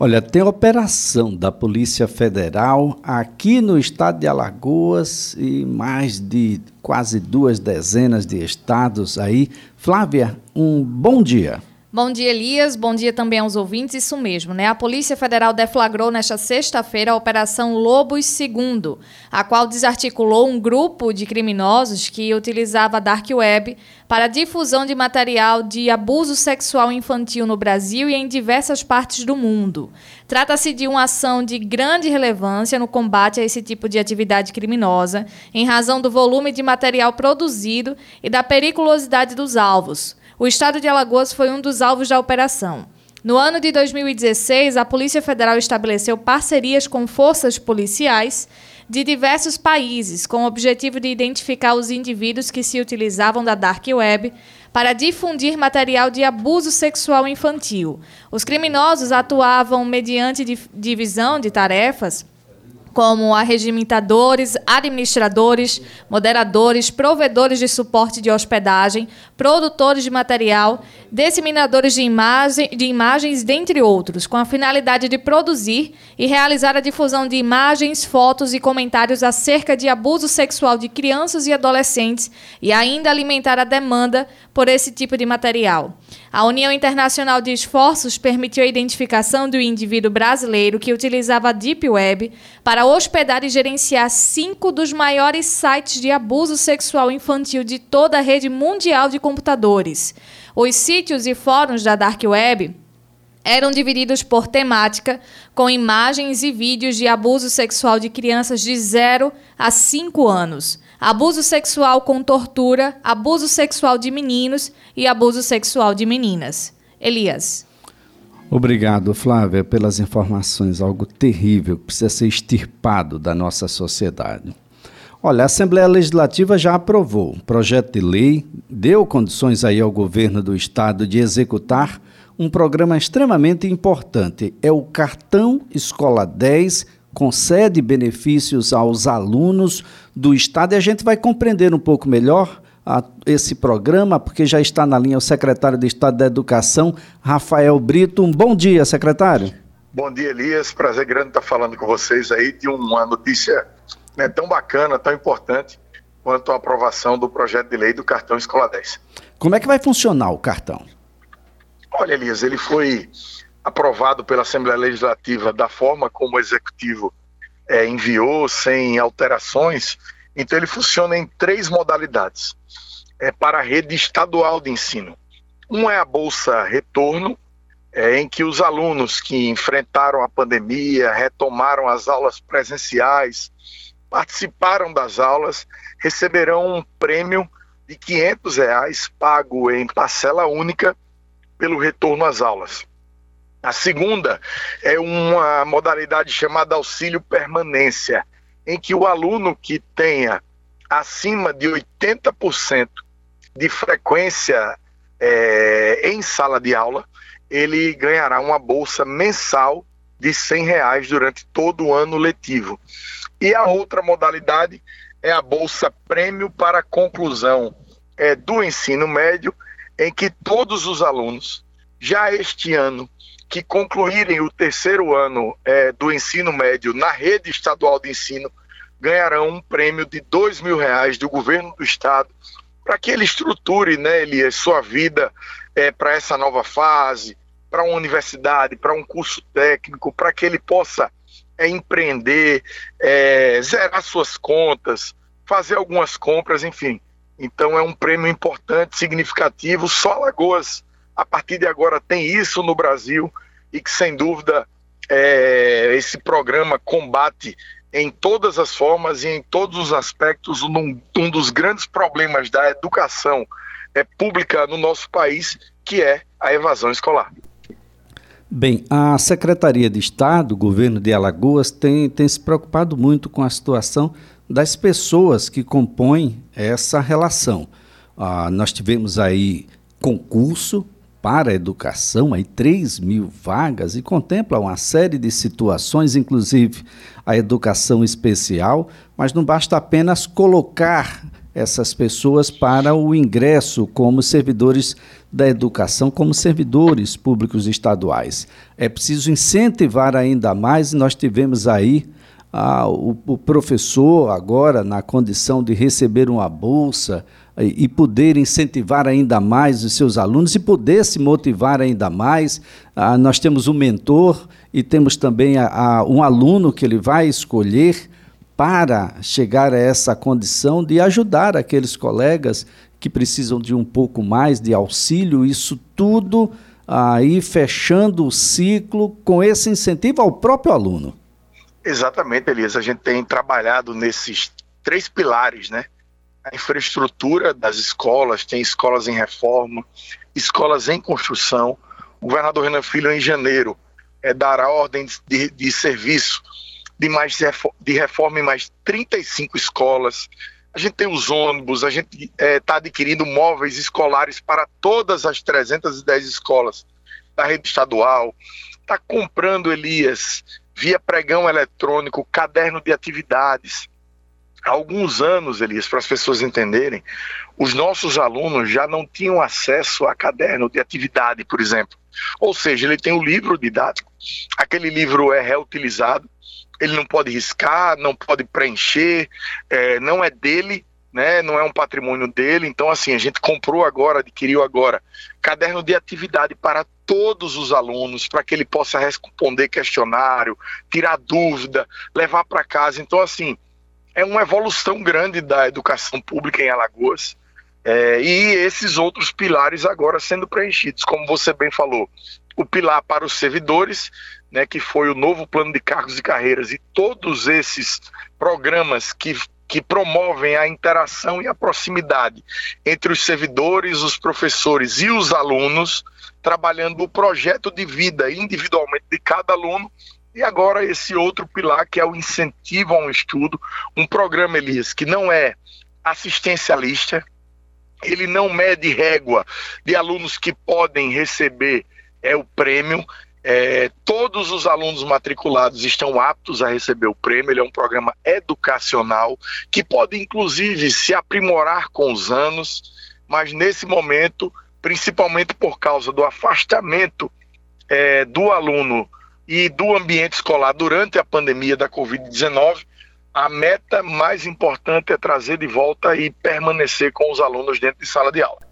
Olha, tem operação da Polícia Federal aqui no estado de Alagoas e mais de quase duas dezenas de estados aí. Flávia, um bom dia. Bom dia, Elias. Bom dia também aos ouvintes. Isso mesmo, né? A Polícia Federal deflagrou nesta sexta-feira a Operação Lobos II, a qual desarticulou um grupo de criminosos que utilizava a Dark Web para a difusão de material de abuso sexual infantil no Brasil e em diversas partes do mundo. Trata-se de uma ação de grande relevância no combate a esse tipo de atividade criminosa, em razão do volume de material produzido e da periculosidade dos alvos. O estado de Alagoas foi um dos alvos da operação. No ano de 2016, a Polícia Federal estabeleceu parcerias com forças policiais de diversos países, com o objetivo de identificar os indivíduos que se utilizavam da Dark Web para difundir material de abuso sexual infantil. Os criminosos atuavam mediante divisão de tarefas como arregimentadores, administradores, moderadores, provedores de suporte de hospedagem, produtores de material, disseminadores de, imagem, de imagens, dentre outros, com a finalidade de produzir e realizar a difusão de imagens, fotos e comentários acerca de abuso sexual de crianças e adolescentes e ainda alimentar a demanda por esse tipo de material. A União Internacional de Esforços permitiu a identificação do indivíduo brasileiro que utilizava a Deep Web para hospedar e gerenciar cinco dos maiores sites de abuso sexual infantil de toda a rede mundial de computadores. Os sítios e fóruns da Dark Web eram divididos por temática, com imagens e vídeos de abuso sexual de crianças de 0 a 5 anos, abuso sexual com tortura, abuso sexual de meninos e abuso sexual de meninas. Elias. Obrigado, Flávia, pelas informações. Algo terrível que precisa ser extirpado da nossa sociedade. Olha, a Assembleia Legislativa já aprovou um projeto de lei, deu condições aí ao governo do estado de executar um programa extremamente importante. É o Cartão Escola 10, concede benefícios aos alunos do Estado e a gente vai compreender um pouco melhor a, esse programa, porque já está na linha o secretário de Estado da Educação, Rafael Brito. Um bom dia, secretário. Bom dia, Elias. Prazer grande estar falando com vocês aí de uma notícia né, tão bacana, tão importante quanto a aprovação do projeto de lei do cartão Escola 10. Como é que vai funcionar o cartão? Olha, Elias, ele foi aprovado pela Assembleia Legislativa da forma como o Executivo é, enviou, sem alterações. Então, ele funciona em três modalidades é, para a rede estadual de ensino. Um é a Bolsa Retorno, é, em que os alunos que enfrentaram a pandemia, retomaram as aulas presenciais, participaram das aulas, receberão um prêmio de 500 reais pago em parcela única pelo retorno às aulas. A segunda é uma modalidade chamada auxílio permanência, em que o aluno que tenha acima de 80% de frequência é, em sala de aula, ele ganhará uma bolsa mensal de 100 reais durante todo o ano letivo. E a outra modalidade é a bolsa prêmio para conclusão é, do ensino médio, em que todos os alunos, já este ano, que concluírem o terceiro ano é, do ensino médio na rede estadual de ensino, ganharão um prêmio de dois mil reais do governo do estado para que ele estruture, né, Elias, sua vida é, para essa nova fase, para uma universidade, para um curso técnico, para que ele possa é, empreender, é, zerar suas contas, fazer algumas compras, enfim. Então é um prêmio importante, significativo. Só Alagoas, a partir de agora, tem isso no Brasil e que, sem dúvida, é, esse programa combate em todas as formas e em todos os aspectos um, um dos grandes problemas da educação é, pública no nosso país, que é a evasão escolar. Bem, a Secretaria de Estado, governo de Alagoas, tem, tem se preocupado muito com a situação das pessoas que compõem essa relação. Ah, nós tivemos aí concurso para a educação, aí 3 mil vagas, e contempla uma série de situações, inclusive a educação especial, mas não basta apenas colocar essas pessoas para o ingresso como servidores da educação, como servidores públicos estaduais. É preciso incentivar ainda mais, nós tivemos aí ah, o, o, professor agora na condição de receber uma bolsa e, poder incentivar ainda mais os seus alunos e poder se motivar ainda mais. Ah, nós temos um mentor e temos também a, a, um aluno que ele vai escolher para chegar a essa condição de ajudar aqueles colegas que precisam de um pouco mais de auxílio, isso tudo aí fechando o ciclo com esse incentivo ao próprio aluno. Exatamente, Elias. A gente tem trabalhado nesses três pilares, né? A infraestrutura das escolas, tem escolas em reforma, escolas em construção. O governador Renan Filho, em janeiro, é, dará ordem de, de serviço de mais de reforma em mais 35 escolas. A gente tem os ônibus, a gente está é, tá adquirindo móveis escolares para todas as 310 escolas da rede estadual. Está comprando, Elias, via pregão eletrônico, caderno de atividades. Há alguns anos, Elias, para as pessoas entenderem, os nossos alunos já não tinham acesso a caderno de atividade, por exemplo. Ou seja, ele tem o livro didático, aquele livro é reutilizado, ele não pode riscar, não pode preencher, é, não é dele, né? Não é um patrimônio dele. Então, assim, a gente comprou agora, adquiriu agora, caderno de atividade para todos os alunos, para que ele possa responder questionário, tirar dúvida, levar para casa. Então, assim, é uma evolução grande da educação pública em Alagoas. É, e esses outros pilares agora sendo preenchidos, como você bem falou, o pilar para os servidores, né, que foi o novo plano de cargos e carreiras, e todos esses programas que que promovem a interação e a proximidade entre os servidores, os professores e os alunos, trabalhando o projeto de vida individualmente de cada aluno. E agora esse outro pilar que é o incentivo a um estudo, um programa, Elias, que não é assistencialista, ele não mede régua de alunos que podem receber é o prêmio, é, todos os alunos matriculados estão aptos a receber o prêmio. Ele é um programa educacional que pode, inclusive, se aprimorar com os anos, mas nesse momento, principalmente por causa do afastamento é, do aluno e do ambiente escolar durante a pandemia da Covid-19, a meta mais importante é trazer de volta e permanecer com os alunos dentro de sala de aula.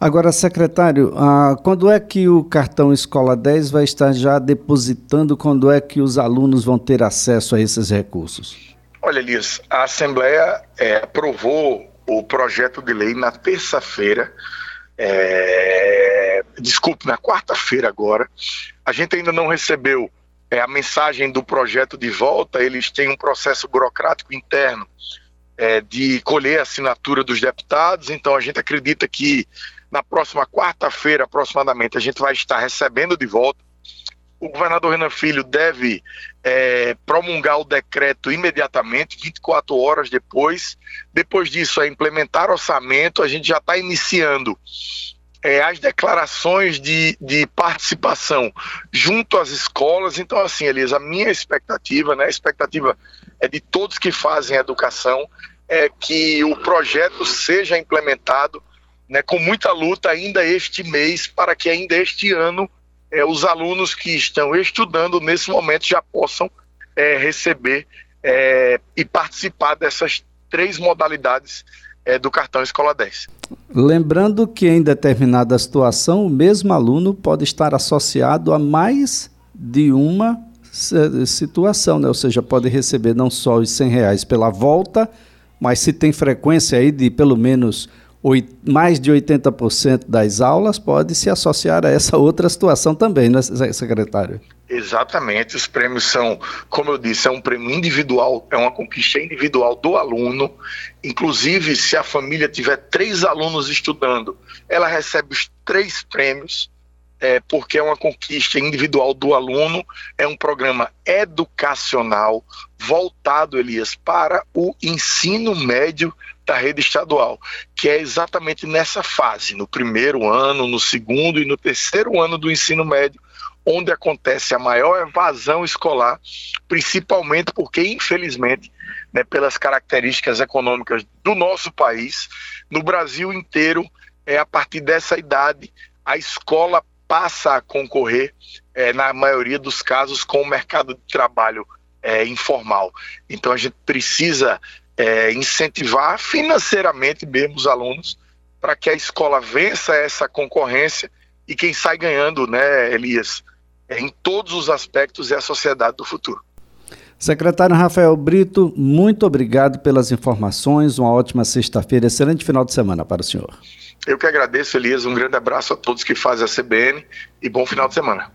Agora, secretário, ah, quando é que o cartão Escola 10 vai estar já depositando? Quando é que os alunos vão ter acesso a esses recursos? Olha, Elias, a Assembleia é, aprovou o projeto de lei na terça-feira, é, desculpe, na quarta-feira agora. A gente ainda não recebeu é, a mensagem do projeto de volta, eles têm um processo burocrático interno é, de colher a assinatura dos deputados, então a gente acredita que na próxima quarta-feira, aproximadamente, a gente vai estar recebendo de volta. O governador Renan Filho deve é, promulgar o decreto imediatamente, 24 horas depois. Depois disso, é implementar orçamento. A gente já está iniciando é, as declarações de, de, participação junto às escolas. Então, assim, Elisa, a minha expectativa, né, a expectativa é de todos que fazem educação, é que o projeto seja implementado né, com muita luta ainda este mês, para que ainda este ano é, os alunos que estão estudando nesse momento já possam é, receber é, e participar dessas três modalidades é, do cartão Escola 10. Lembrando que em determinada situação o mesmo aluno pode estar associado a mais de uma situação, né? ou seja, pode receber não só os 100 reais pela volta, mas se tem frequência aí de pelo menos mais de 80% das aulas pode se associar a essa outra situação também, né, secretário? Exatamente, os prêmios são, como eu disse, é um prêmio individual, é uma conquista individual do aluno. Inclusive, se a família tiver três alunos estudando, ela recebe os três prêmios, é, porque é uma conquista individual do aluno, é um programa educacional voltado, Elias, para o ensino médio da rede estadual, que é exatamente nessa fase, no primeiro ano, no segundo e no terceiro ano do ensino médio, onde acontece a maior evasão escolar, principalmente porque, infelizmente, né, pelas características econômicas do nosso país. No Brasil inteiro, é a partir dessa idade, a escola passa a concorrer, é, na maioria dos casos, com o mercado de trabalho é, informal. Então a gente precisa é, incentivar financeiramente mesmo os alunos para que a escola vença essa concorrência e quem sai ganhando, né, Elias, em todos os aspectos é a sociedade do futuro. Secretário Rafael Brito, muito obrigado pelas informações. Uma ótima sexta-feira, excelente final de semana para o senhor. Eu que agradeço, Elias. Um grande abraço a todos que fazem a CBN e bom final de semana.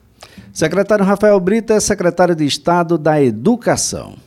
Secretário Rafael Brito é secretário de Estado da Educação.